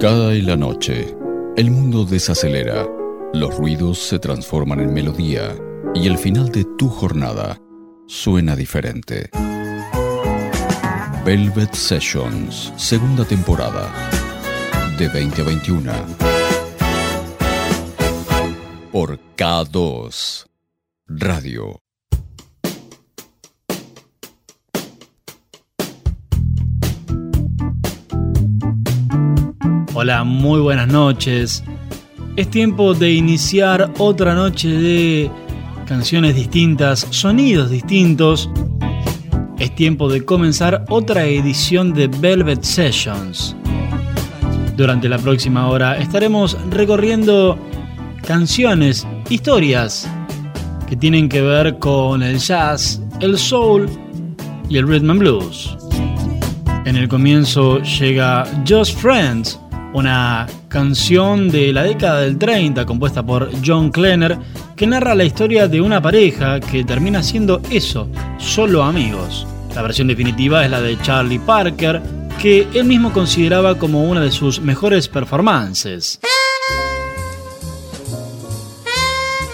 Cada la noche, el mundo desacelera, los ruidos se transforman en melodía y el final de tu jornada suena diferente. Velvet Sessions, segunda temporada, de 2021. Por K2 Radio. Hola, muy buenas noches. Es tiempo de iniciar otra noche de canciones distintas, sonidos distintos. Es tiempo de comenzar otra edición de Velvet Sessions. Durante la próxima hora estaremos recorriendo canciones, historias que tienen que ver con el jazz, el soul y el rhythm and blues. En el comienzo llega Just Friends, una canción de la década del 30 compuesta por John Klenner que narra la historia de una pareja que termina siendo eso, solo amigos. La versión definitiva es la de Charlie Parker, que él mismo consideraba como una de sus mejores performances.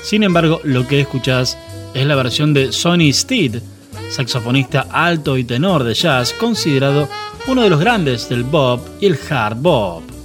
Sin embargo, lo que escuchás es la versión de Sonny Steed, saxofonista alto y tenor de jazz, considerado uno de los grandes del bop y el hard bop.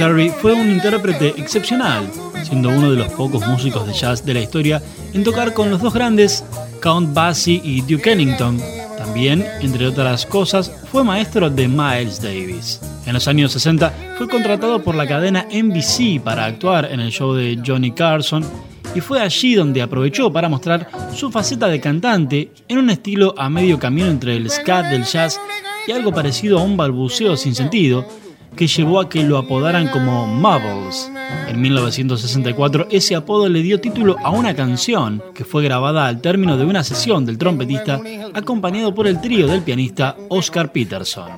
Terry fue un intérprete excepcional, siendo uno de los pocos músicos de jazz de la historia en tocar con los dos grandes, Count Basie y Duke Ellington. También, entre otras cosas, fue maestro de Miles Davis. En los años 60 fue contratado por la cadena NBC para actuar en el show de Johnny Carson y fue allí donde aprovechó para mostrar su faceta de cantante en un estilo a medio camino entre el scat del jazz y algo parecido a un balbuceo sin sentido que llevó a que lo apodaran como Mubbles. En 1964 ese apodo le dio título a una canción que fue grabada al término de una sesión del trompetista acompañado por el trío del pianista Oscar Peterson.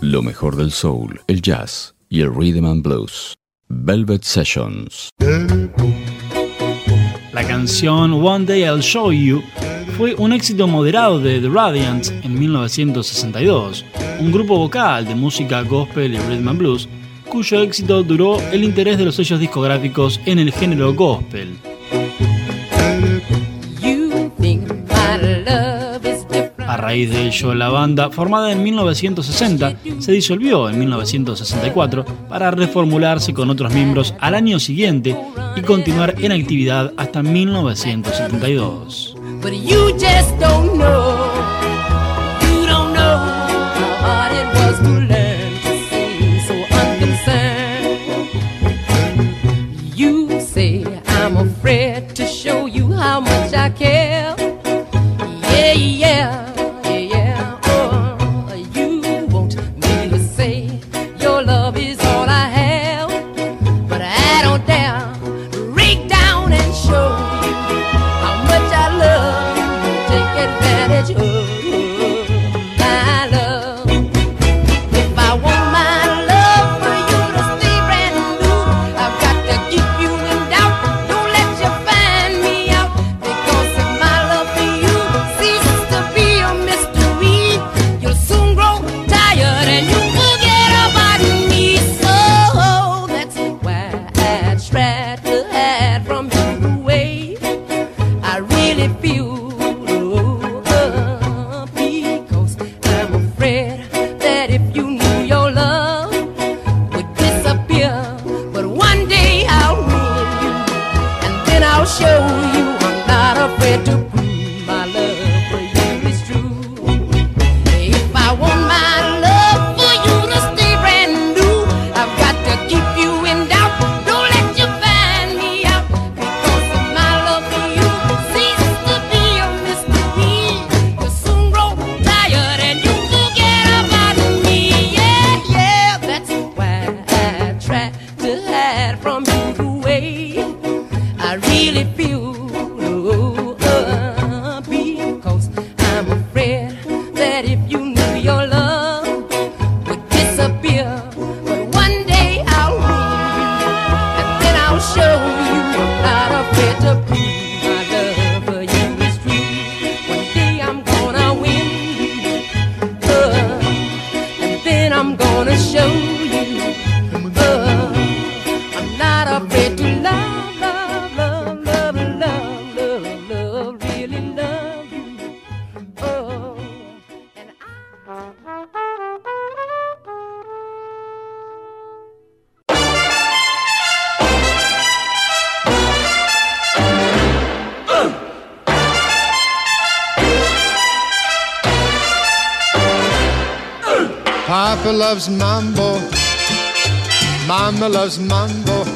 Lo mejor del soul, el jazz y el rhythm and blues. Velvet Sessions. La canción One Day I'll Show You fue un éxito moderado de The Radiants en 1962, un grupo vocal de música gospel y rhythm and blues cuyo éxito duró el interés de los sellos discográficos en el género gospel. Raíz de ello, la banda, formada en 1960, se disolvió en 1964 para reformularse con otros miembros al año siguiente y continuar en actividad hasta 1972. much. Oh. really love you. Oh, Papa loves mambo, mama loves mambo.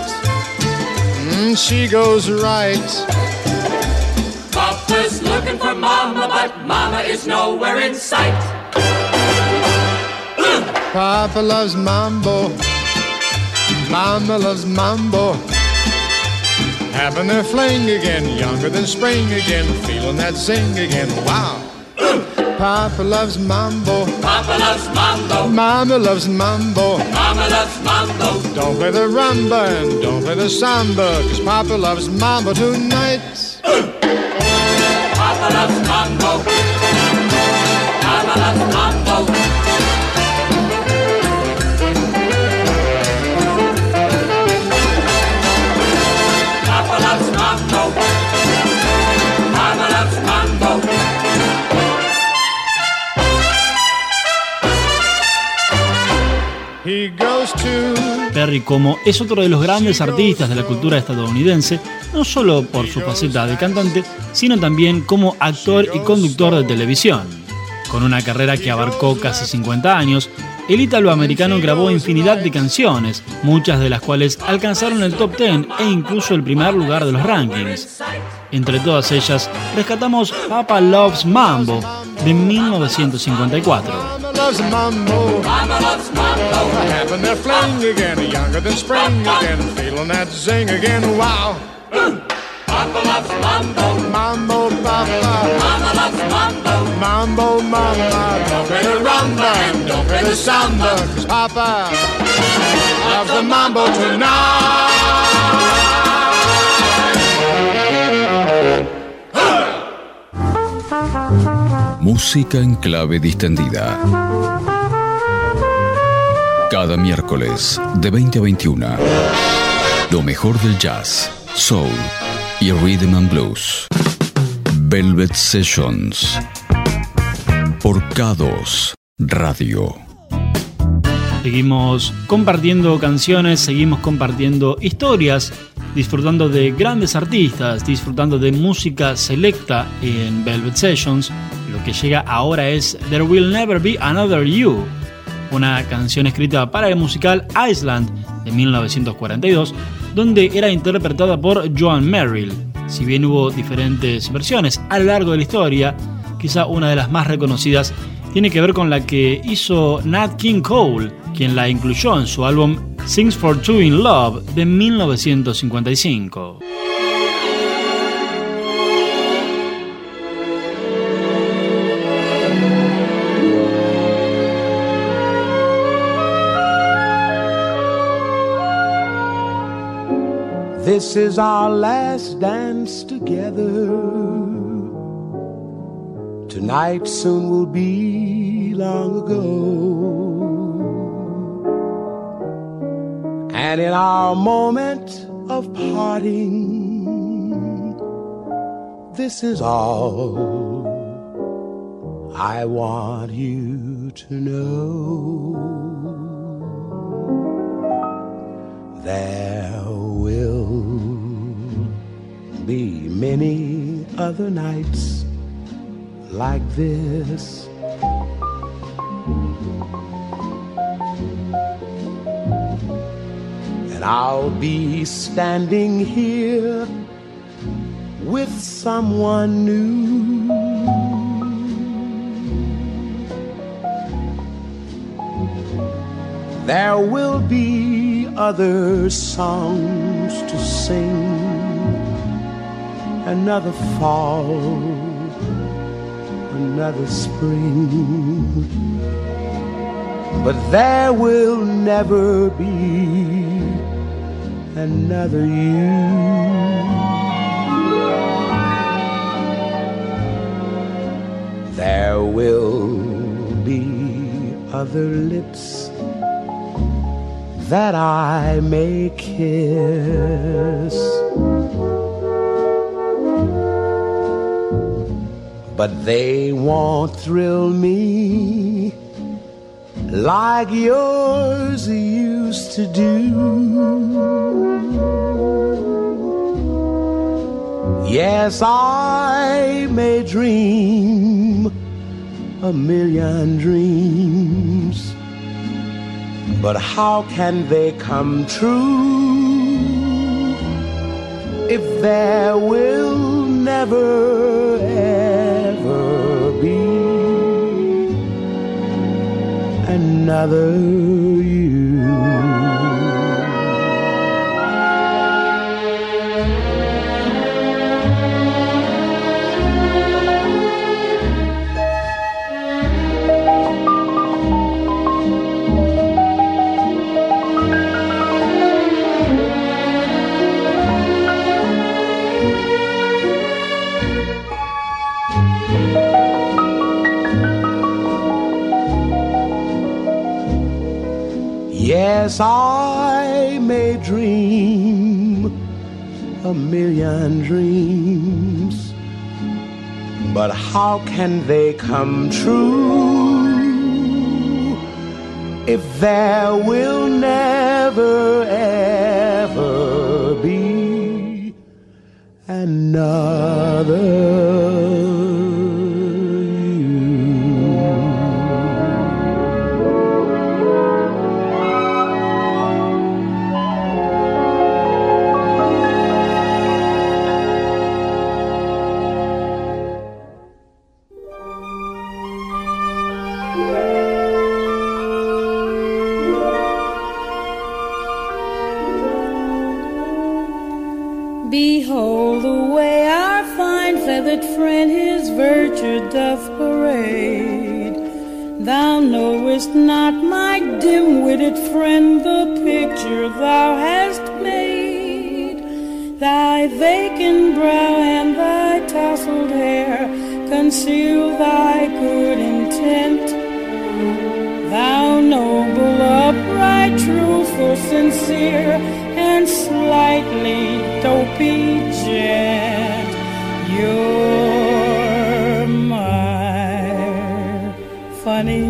Mm, she goes right. Papa's looking for Mama, but Mama is nowhere in sight. Papa loves mambo. Mama loves mambo. Having their fling again, younger than spring again, feeling that zing again. Wow. Papa loves mambo. Papa loves mambo. Mama loves mambo. Mama loves mambo. Don't play the rumba and don't play the samba, cause Papa loves mambo tonight. Papa loves mambo. Perry como es otro de los grandes artistas de la cultura estadounidense, no solo por su faceta de cantante, sino también como actor y conductor de televisión. Con una carrera que abarcó casi 50 años, el italoamericano grabó infinidad de canciones, muchas de las cuales alcanzaron el top 10 e incluso el primer lugar de los rankings. Entre todas ellas, rescatamos Papa Loves Mambo de 1954. Loves mambo. Mama loves mambo. Having their fling again, younger than spring again, feeling that zing again. Wow. Papa loves mambo. Mambo, papa. Mama loves mambo. Mambo, mama. Don't play the rumba and don't play the samba, cause papa loves the mambo tonight. Música en clave distendida. Cada miércoles de 20 a 21. Lo mejor del jazz, soul y rhythm and blues. Velvet Sessions. Por K2 Radio. Seguimos compartiendo canciones, seguimos compartiendo historias, disfrutando de grandes artistas, disfrutando de música selecta en Velvet Sessions. Lo que llega ahora es There Will Never Be Another You, una canción escrita para el musical Island de 1942, donde era interpretada por Joan Merrill. Si bien hubo diferentes versiones a lo largo de la historia, quizá una de las más reconocidas tiene que ver con la que hizo Nat King Cole, quien la incluyó en su álbum Sings for Two in Love de 1955. This is our last dance together. Tonight soon will be long ago. And in our moment of parting, this is all I want you to know. There will be many other nights like this. And I'll be standing here with someone new. There will be other songs to sing, another fall, another spring. But there will never be another you. There will be other lips that I may kiss. But they won't thrill me like yours used to do. Yes, I may dream a million dreams, but how can they come true if there will never ever be another you? Yes, I may dream a million dreams, but how can they come true if there will never ever be another? Not my dim-witted friend the picture thou hast made. Thy vacant brow and thy tousled hair conceal thy good intent. Thou noble, upright, truthful, sincere, and slightly dopey gent. You're funny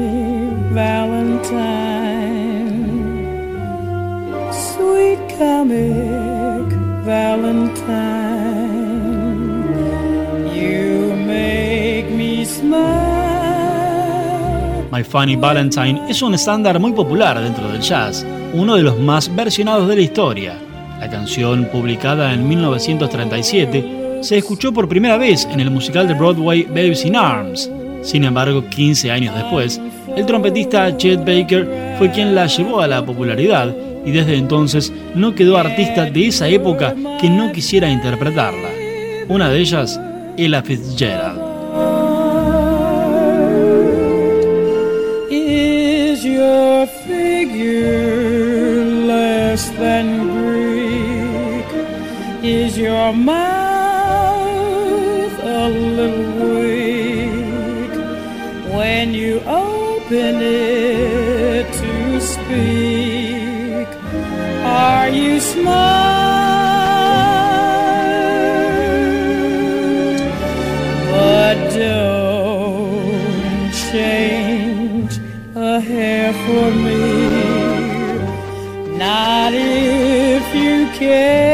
My Funny Valentine es un estándar muy popular dentro del jazz, uno de los más versionados de la historia. La canción, publicada en 1937, se escuchó por primera vez en el musical de Broadway Babes in Arms. Sin embargo, 15 años después, el trompetista Chet Baker fue quien la llevó a la popularidad y desde entonces no quedó artista de esa época que no quisiera interpretarla. Una de ellas, Ella Fitzgerald. Is your figure less than Greek? Is your mouth open it to speak? Are you smart? But don't change a hair for me. Not if you care.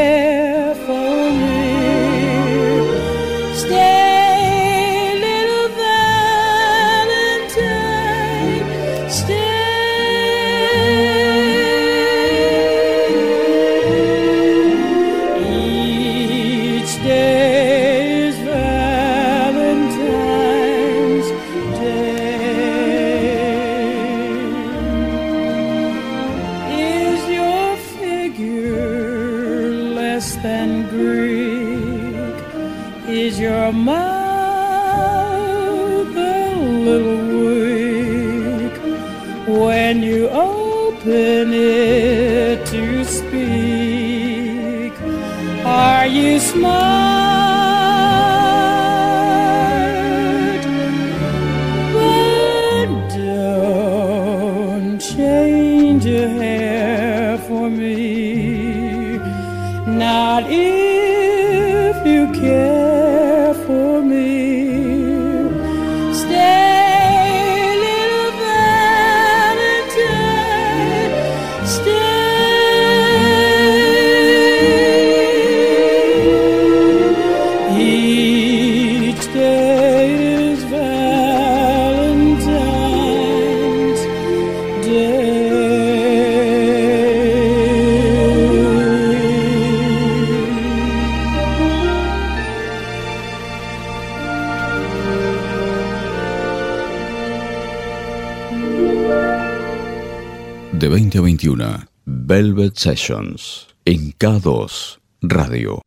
Sessions, en K2 Radio.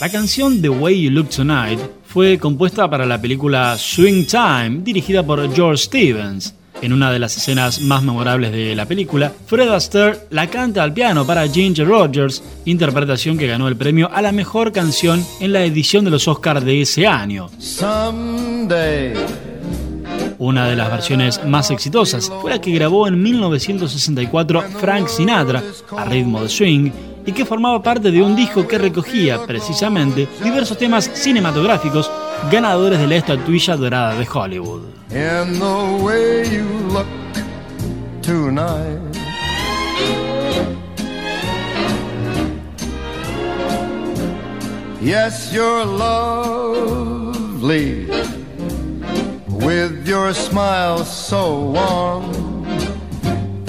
La canción The Way You Look Tonight fue compuesta para la película Swing Time, dirigida por George Stevens. En una de las escenas más memorables de la película, Fred Astaire la canta al piano para Ginger Rogers, interpretación que ganó el premio a la mejor canción en la edición de los Oscars de ese año. Una de las versiones más exitosas fue la que grabó en 1964 Frank Sinatra, a ritmo de swing, y que formaba parte de un disco que recogía precisamente diversos temas cinematográficos ganadores de la estatuilla dorada de Hollywood. Yes, you're lovely with your smile so warm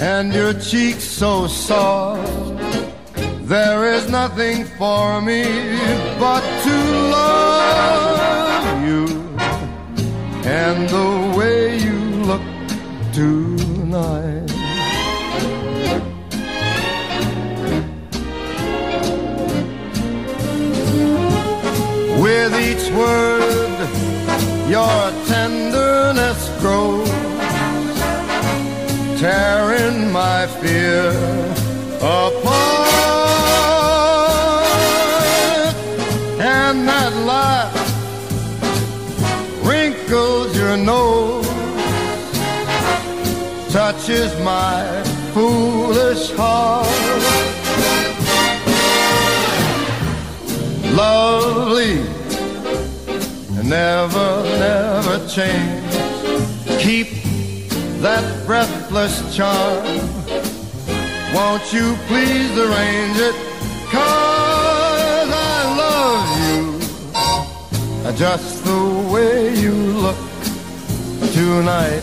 and your cheeks so soft. There is nothing for me but to love you and the way you look tonight. With each word, your tenderness grows, tearing my fear apart. and that laugh wrinkles your nose, touches my foolish heart. Lovely, never, never change. Keep that breathless charm. Won't you please arrange it? Cause I love you just the way you look tonight.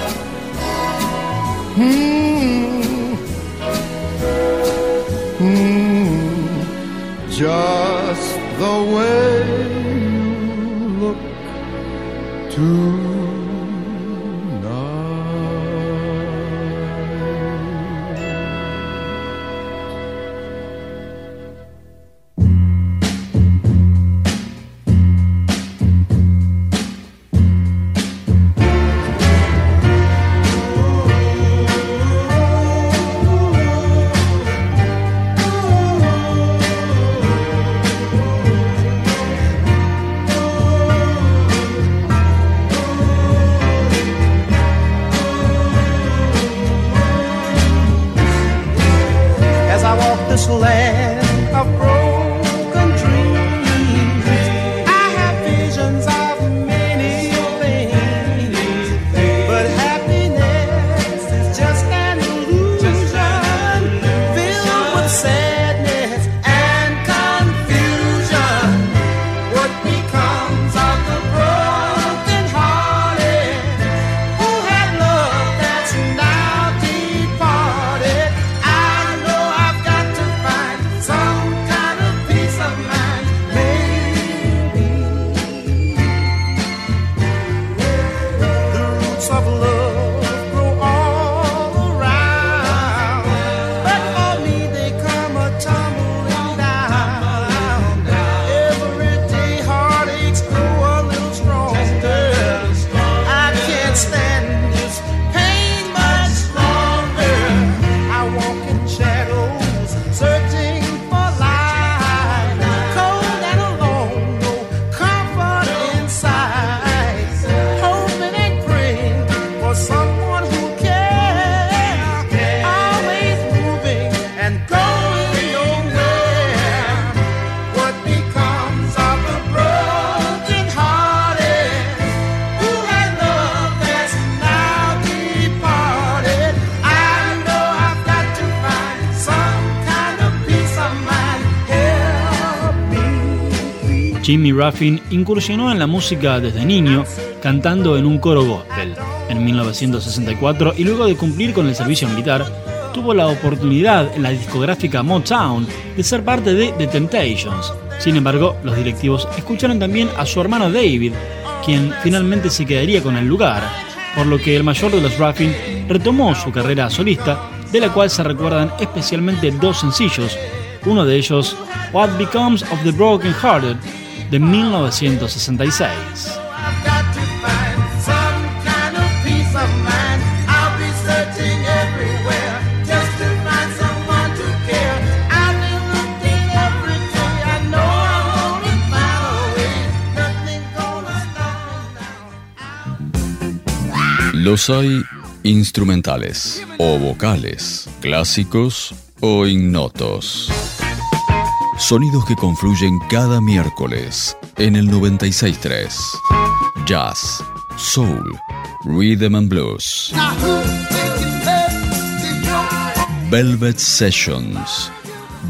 Hmm. Hmm. Just the way you look tonight. Jimmy Ruffin incursionó en la música desde niño, cantando en un coro gospel. En 1964, y luego de cumplir con el servicio militar, tuvo la oportunidad en la discográfica Motown de ser parte de The Temptations. Sin embargo, los directivos escucharon también a su hermano David, quien finalmente se quedaría con el lugar, por lo que el mayor de los Ruffin retomó su carrera solista, de la cual se recuerdan especialmente dos sencillos, uno de ellos, What Becomes of the Broken Hearted, de 1966. Los hay instrumentales o vocales, clásicos o ignotos. Sonidos que confluyen cada miércoles en el 963. Jazz, Soul, Rhythm and Blues. Velvet Sessions.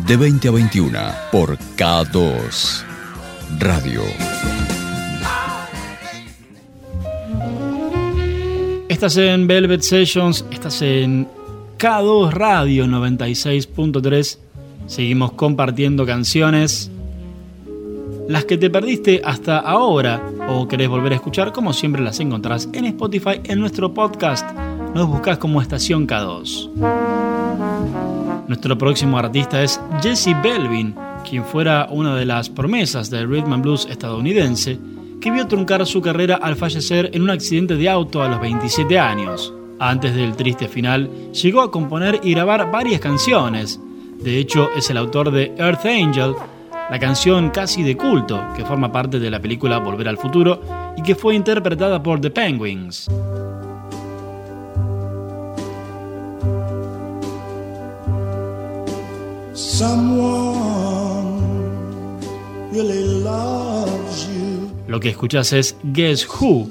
De 20 a 21 por K2 Radio. Estás en Velvet Sessions, estás en K2 Radio 96.3. Seguimos compartiendo canciones. Las que te perdiste hasta ahora o querés volver a escuchar, como siempre las encontrás en Spotify en nuestro podcast. Nos buscas como Estación K2. Nuestro próximo artista es Jesse Belvin, quien fuera una de las promesas del rhythm and blues estadounidense que vio truncar su carrera al fallecer en un accidente de auto a los 27 años. Antes del triste final, llegó a componer y grabar varias canciones. De hecho, es el autor de Earth Angel, la canción casi de culto que forma parte de la película Volver al Futuro y que fue interpretada por The Penguins. Lo que escuchas es Guess Who,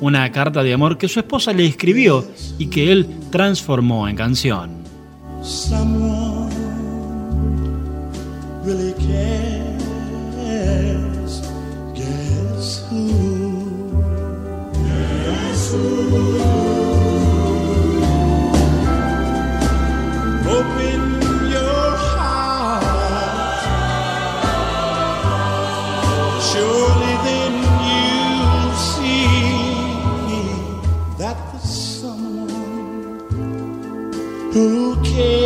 una carta de amor que su esposa le escribió y que él transformó en canción. Who cares?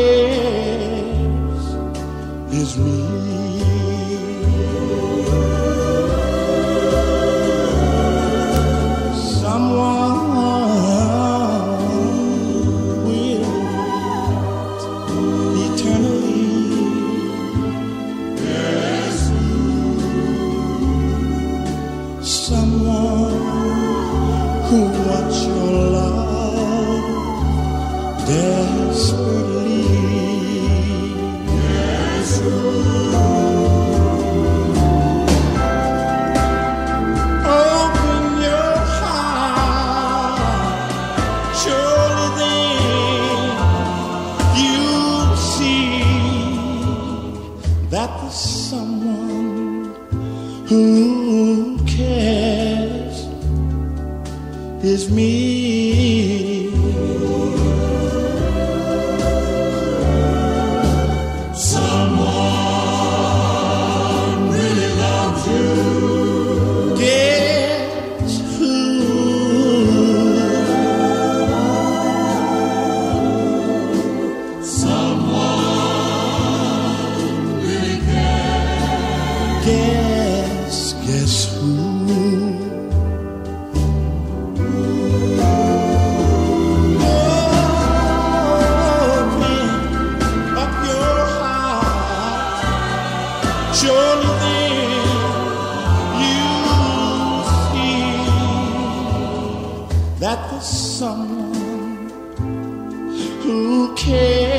who cares?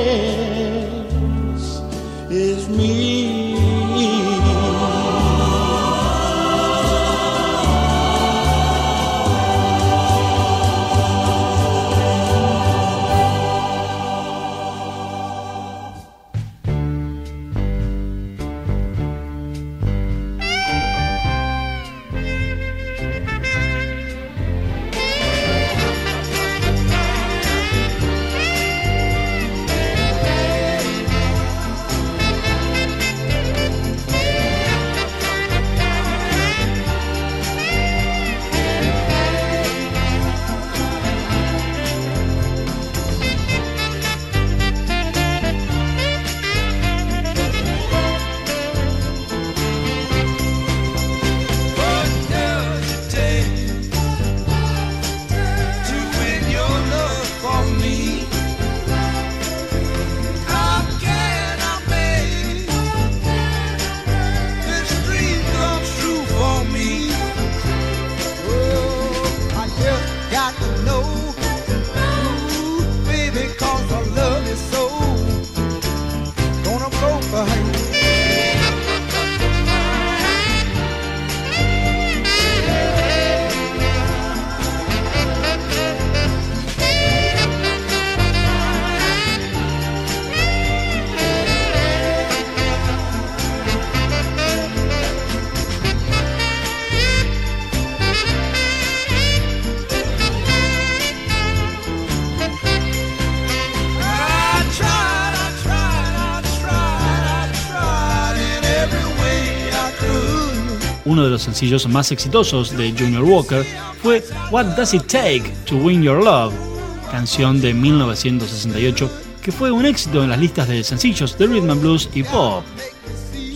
Uno de los sencillos más exitosos de Junior Walker fue What Does It Take to Win Your Love, canción de 1968 que fue un éxito en las listas de sencillos de rhythm and blues y pop.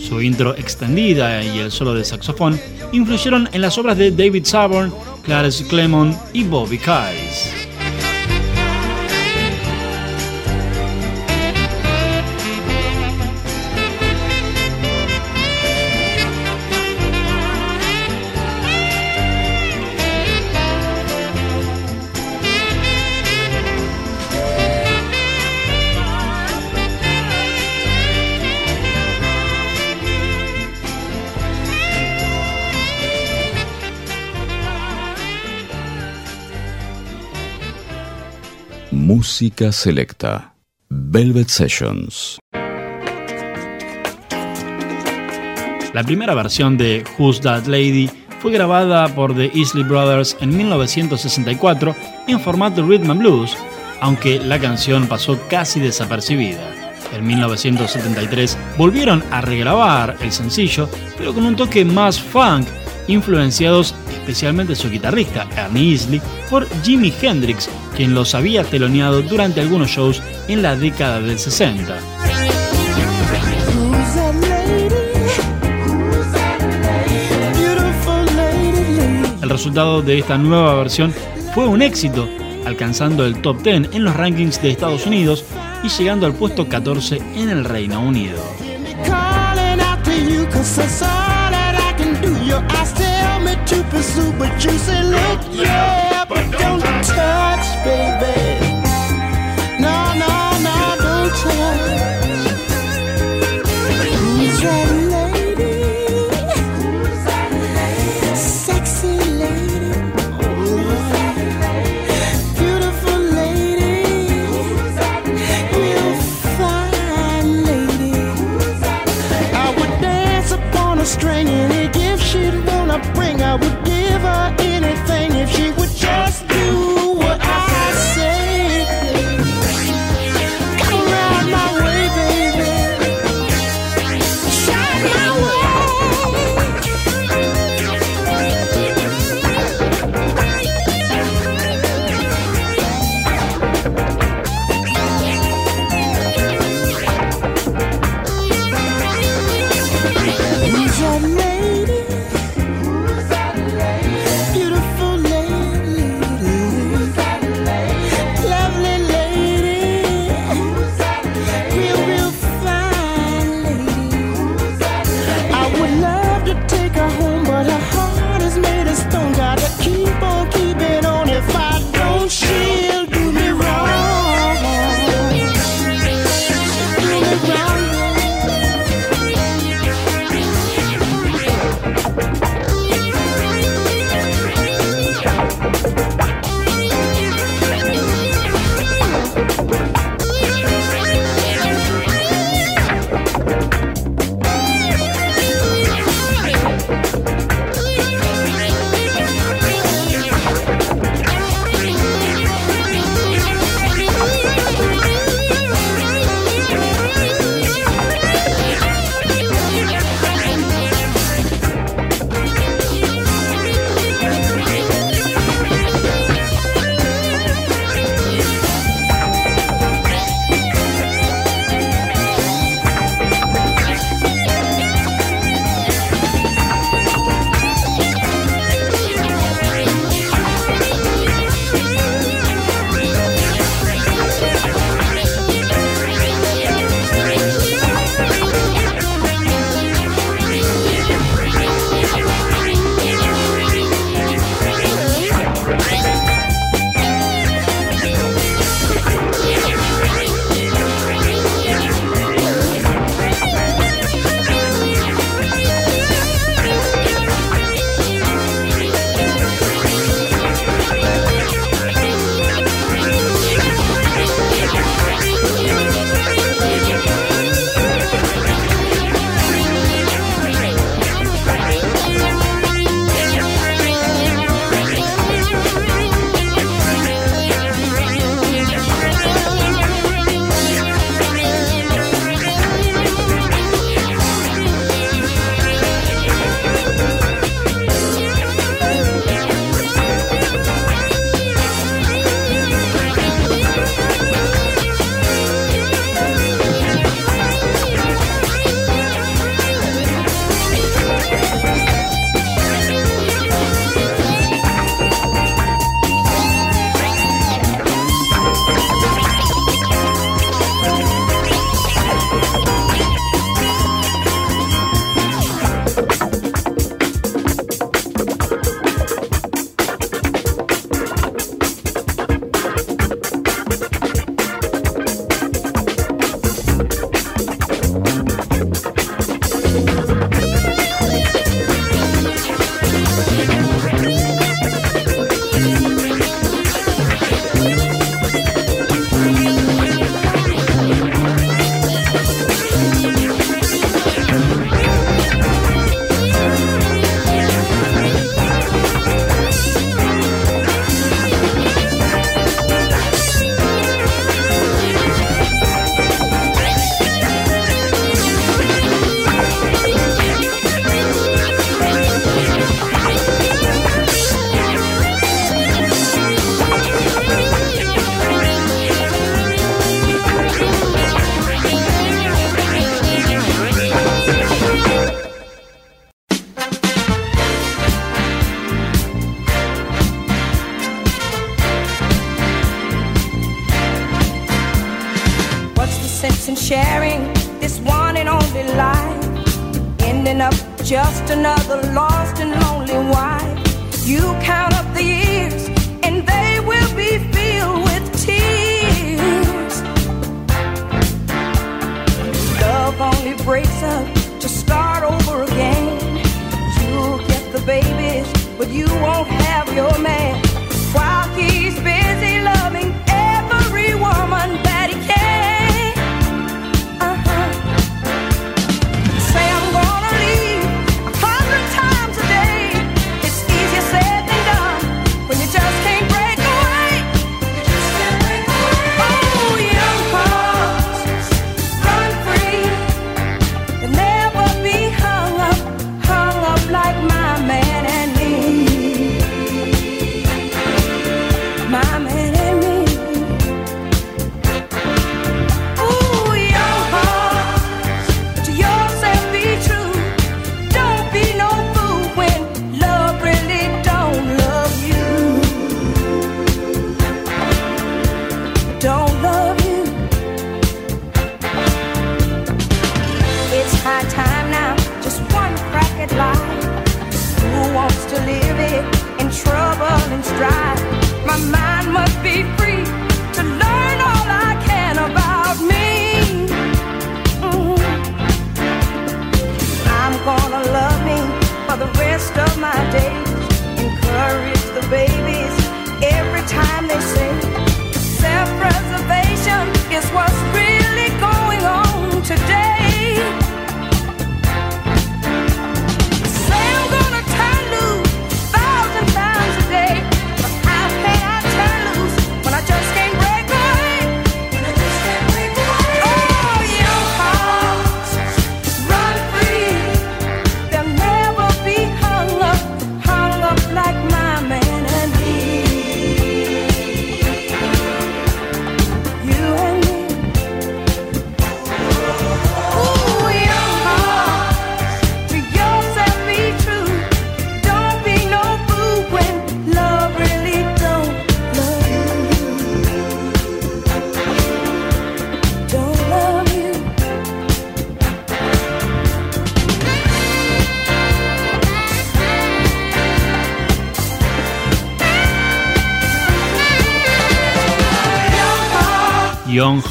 Su intro extendida y el solo de saxofón influyeron en las obras de David Saborn, Clarence Clemon y Bobby Kais. Música selecta. Velvet Sessions. La primera versión de Who's That Lady fue grabada por The Isley Brothers en 1964 en formato rhythm and blues, aunque la canción pasó casi desapercibida. En 1973 volvieron a regrabar el sencillo, pero con un toque más funk, influenciados especialmente su guitarrista Ernie Isley por Jimi Hendrix, quien los había teloneado durante algunos shows en la década del 60. El resultado de esta nueva versión fue un éxito, alcanzando el top 10 en los rankings de Estados Unidos y llegando al puesto 14 en el Reino Unido. You say, look, yeah, but don't touch, baby. No, no, no, don't touch. Who's that lady? Sexy lady. Beautiful lady. Real fine lady. I would dance upon a string any gift she'd wanna bring. I would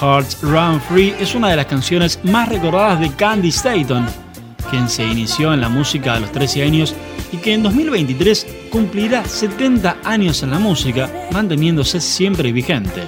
Hearts Run Free es una de las canciones más recordadas de Candy Staton, quien se inició en la música a los 13 años y que en 2023 cumplirá 70 años en la música, manteniéndose siempre vigente.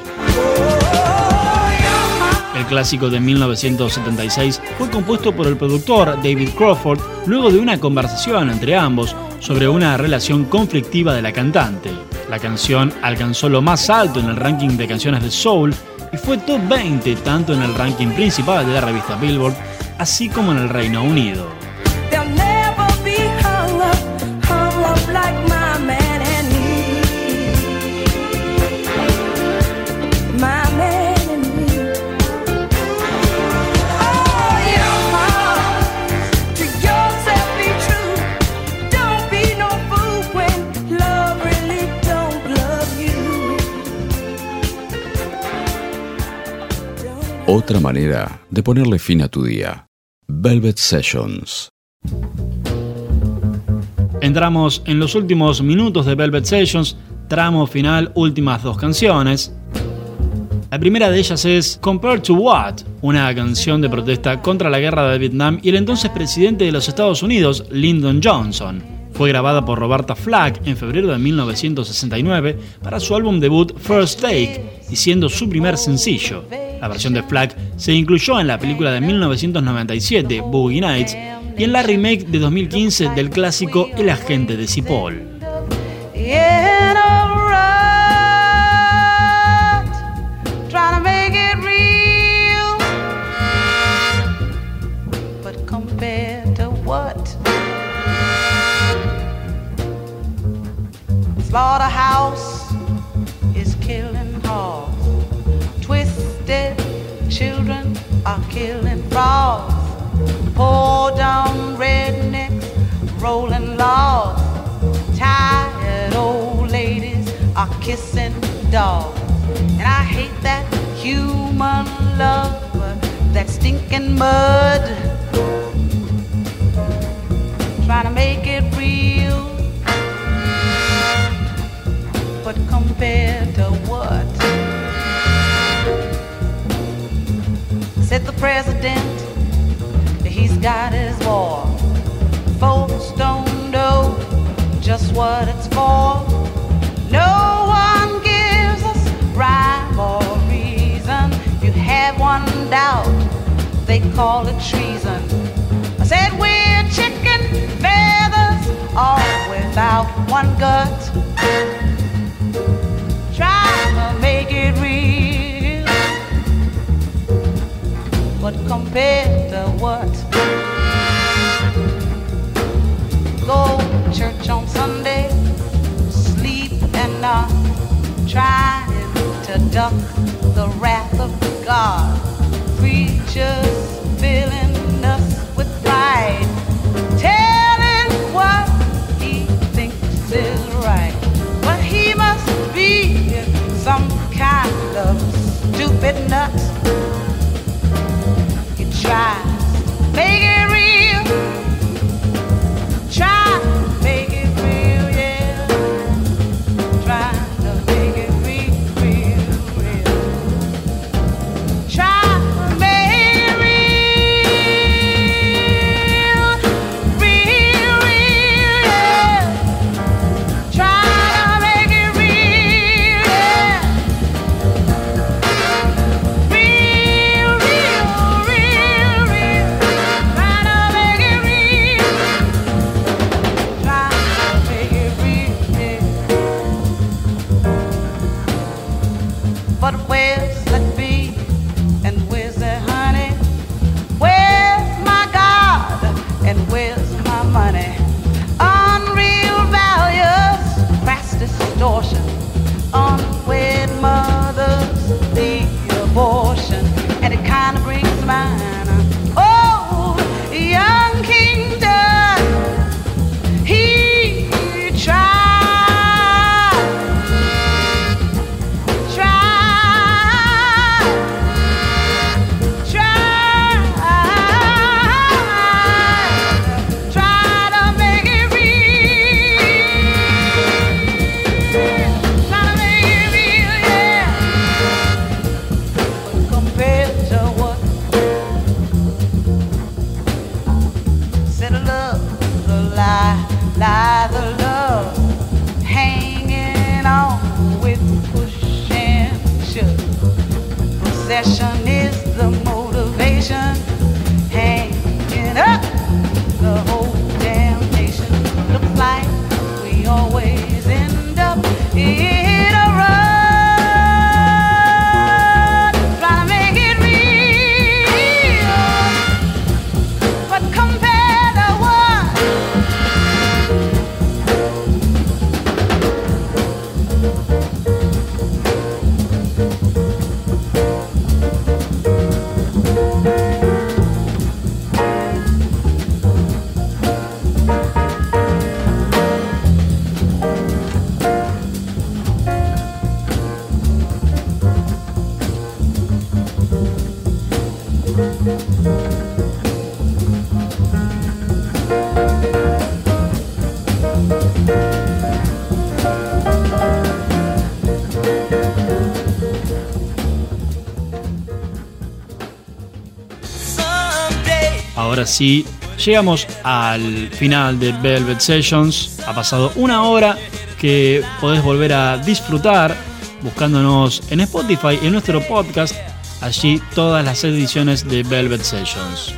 El clásico de 1976 fue compuesto por el productor David Crawford luego de una conversación entre ambos sobre una relación conflictiva de la cantante. La canción alcanzó lo más alto en el ranking de canciones de soul fue top 20 tanto en el ranking principal de la revista Billboard, así como en el Reino Unido. Otra manera de ponerle fin a tu día. Velvet Sessions. Entramos en los últimos minutos de Velvet Sessions, tramo final, últimas dos canciones. La primera de ellas es Compared to What, una canción de protesta contra la guerra de Vietnam y el entonces presidente de los Estados Unidos, Lyndon Johnson. Fue grabada por Roberta Flack en febrero de 1969 para su álbum debut First Take y siendo su primer sencillo. La versión de Flack se incluyó en la película de 1997 Boogie Nights y en la remake de 2015 del clásico El agente de Cipoll. Slaughterhouse is killing hogs. Twisted children are killing frogs. Poor dumb rednecks rolling logs. Tired old ladies are kissing dogs. And I hate that human love, that stinking mud. Compared to what? Said the president, he's got his war. Folks don't know just what it's for. No one gives us rhyme or reason. If you have one doubt, they call it treason. I said we're chicken feathers, all without one gut. Make it real, but compared to what? Go church on Sunday, sleep and not trying to duck the wrath of God. Preachers filling us with pride, midnight é chanel. Ahora sí, llegamos al final de Velvet Sessions. Ha pasado una hora que podés volver a disfrutar buscándonos en Spotify en nuestro podcast. Allí todas las ediciones de Velvet Sessions.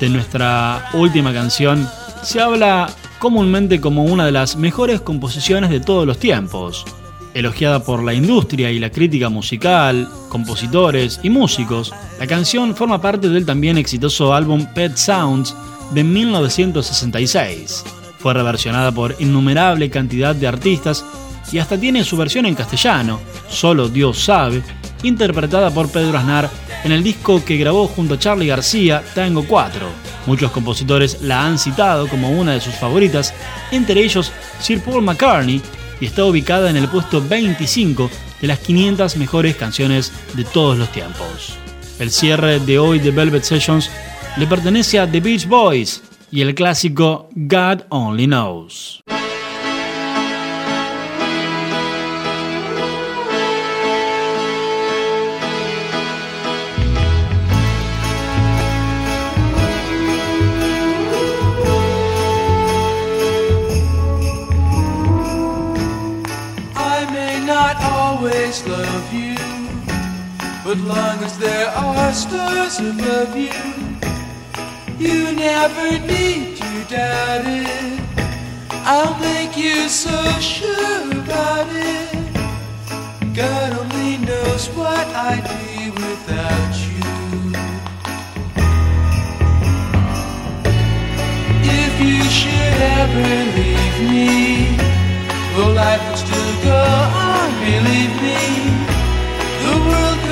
De nuestra última canción se habla comúnmente como una de las mejores composiciones de todos los tiempos. Elogiada por la industria y la crítica musical, compositores y músicos, la canción forma parte del también exitoso álbum Pet Sounds de 1966. Fue reversionada por innumerable cantidad de artistas y hasta tiene su versión en castellano, Solo Dios sabe, interpretada por Pedro Aznar en el disco que grabó junto a Charlie García, Tango 4. Muchos compositores la han citado como una de sus favoritas, entre ellos Sir Paul McCartney, y está ubicada en el puesto 25 de las 500 mejores canciones de todos los tiempos. El cierre de hoy de Velvet Sessions le pertenece a The Beach Boys y el clásico God Only Knows. love you. But long as there are stars above you, you never need to doubt it. I'll make you so sure about it. God only knows what I'd be without you. If you should ever leave me, well, life would still go on, believe me. The world